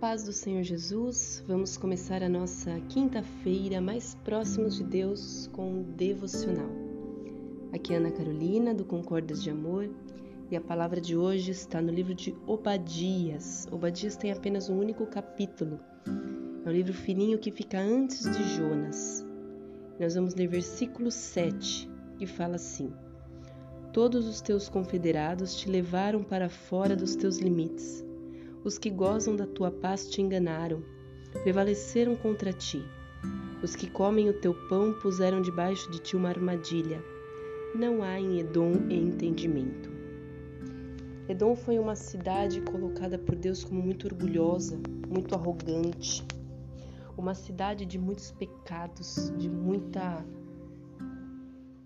paz do Senhor Jesus, vamos começar a nossa quinta-feira mais próximos de Deus com o devocional. Aqui é Ana Carolina, do Concordas de Amor, e a palavra de hoje está no livro de Obadias. Obadias tem apenas um único capítulo, é um livro fininho que fica antes de Jonas. Nós vamos ler versículo 7, que fala assim: Todos os teus confederados te levaram para fora dos teus limites os que gozam da tua paz te enganaram, prevaleceram contra ti. Os que comem o teu pão puseram debaixo de ti uma armadilha. Não há em Edom entendimento. Edom foi uma cidade colocada por Deus como muito orgulhosa, muito arrogante. Uma cidade de muitos pecados, de muita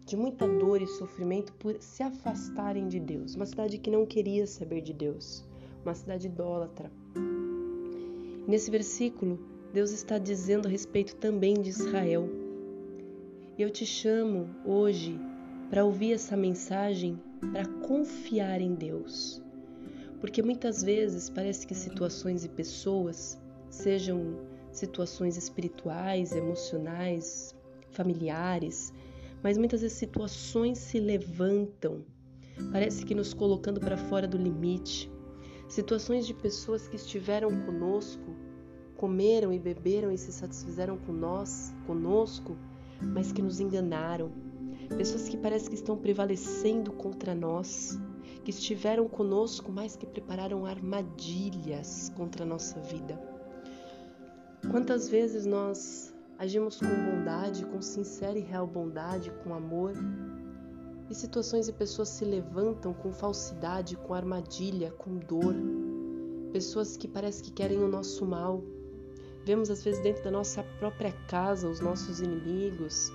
de muita dor e sofrimento por se afastarem de Deus. Uma cidade que não queria saber de Deus uma cidade idólatra. Nesse versículo, Deus está dizendo a respeito também de Israel. E eu te chamo hoje para ouvir essa mensagem, para confiar em Deus. Porque muitas vezes parece que situações e pessoas, sejam situações espirituais, emocionais, familiares, mas muitas vezes situações se levantam, parece que nos colocando para fora do limite, situações de pessoas que estiveram conosco, comeram e beberam e se satisfizeram com nós, conosco, mas que nos enganaram. Pessoas que parece que estão prevalecendo contra nós, que estiveram conosco, mas que prepararam armadilhas contra a nossa vida. Quantas vezes nós agimos com bondade, com sincera e real bondade, com amor, situações e pessoas se levantam com falsidade, com armadilha, com dor. Pessoas que parece que querem o nosso mal. Vemos às vezes dentro da nossa própria casa os nossos inimigos.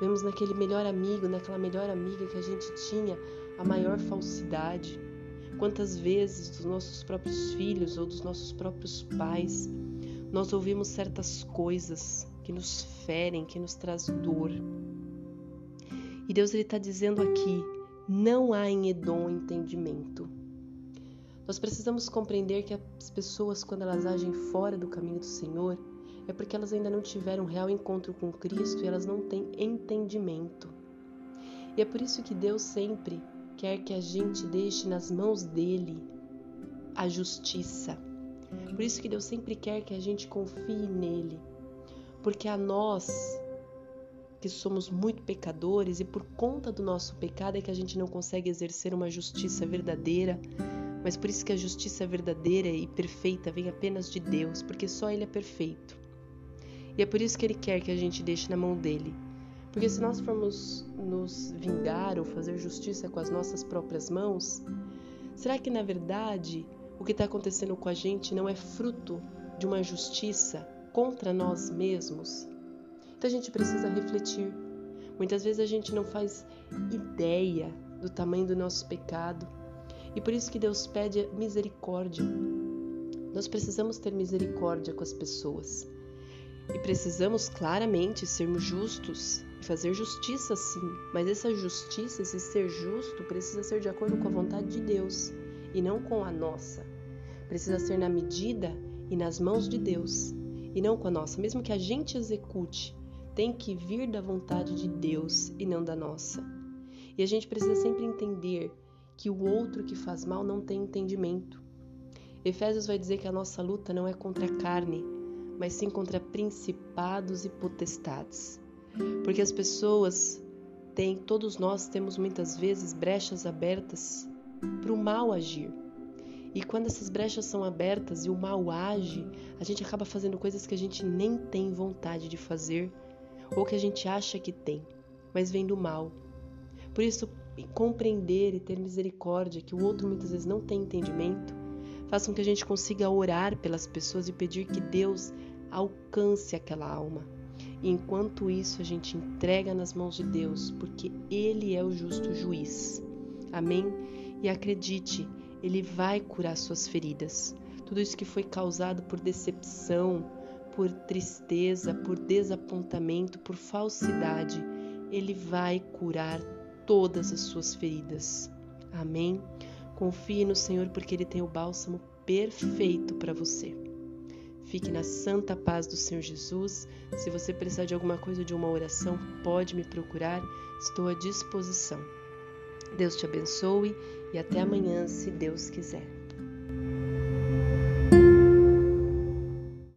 Vemos naquele melhor amigo, naquela melhor amiga que a gente tinha a maior falsidade. Quantas vezes dos nossos próprios filhos ou dos nossos próprios pais nós ouvimos certas coisas que nos ferem, que nos traz dor. E Deus está dizendo aqui: não há em Edom entendimento. Nós precisamos compreender que as pessoas, quando elas agem fora do caminho do Senhor, é porque elas ainda não tiveram um real encontro com Cristo e elas não têm entendimento. E é por isso que Deus sempre quer que a gente deixe nas mãos dele a justiça. Por isso que Deus sempre quer que a gente confie nele. Porque a nós que somos muito pecadores e por conta do nosso pecado é que a gente não consegue exercer uma justiça verdadeira. Mas por isso que a justiça verdadeira e perfeita vem apenas de Deus, porque só Ele é perfeito. E é por isso que Ele quer que a gente deixe na mão dele. Porque se nós formos nos vingar ou fazer justiça com as nossas próprias mãos, será que na verdade o que está acontecendo com a gente não é fruto de uma justiça contra nós mesmos? Então a gente precisa refletir. Muitas vezes a gente não faz ideia do tamanho do nosso pecado e por isso que Deus pede misericórdia. Nós precisamos ter misericórdia com as pessoas e precisamos claramente sermos justos e fazer justiça sim, mas essa justiça, esse ser justo, precisa ser de acordo com a vontade de Deus e não com a nossa. Precisa ser na medida e nas mãos de Deus e não com a nossa, mesmo que a gente execute tem que vir da vontade de Deus e não da nossa. E a gente precisa sempre entender que o outro que faz mal não tem entendimento. Efésios vai dizer que a nossa luta não é contra a carne, mas sim contra principados e potestades. Porque as pessoas têm, todos nós temos muitas vezes brechas abertas para o mal agir. E quando essas brechas são abertas e o mal age, a gente acaba fazendo coisas que a gente nem tem vontade de fazer ou que a gente acha que tem, mas vem do mal. Por isso, compreender e ter misericórdia que o outro muitas vezes não tem entendimento, faz com que a gente consiga orar pelas pessoas e pedir que Deus alcance aquela alma. E enquanto isso, a gente entrega nas mãos de Deus, porque Ele é o justo juiz. Amém? E acredite, Ele vai curar suas feridas. Tudo isso que foi causado por decepção, por tristeza, por desapontamento, por falsidade, Ele vai curar todas as suas feridas. Amém? Confie no Senhor porque Ele tem o bálsamo perfeito para você. Fique na santa paz do Senhor Jesus. Se você precisar de alguma coisa, de uma oração, pode me procurar, estou à disposição. Deus te abençoe e até amanhã, se Deus quiser.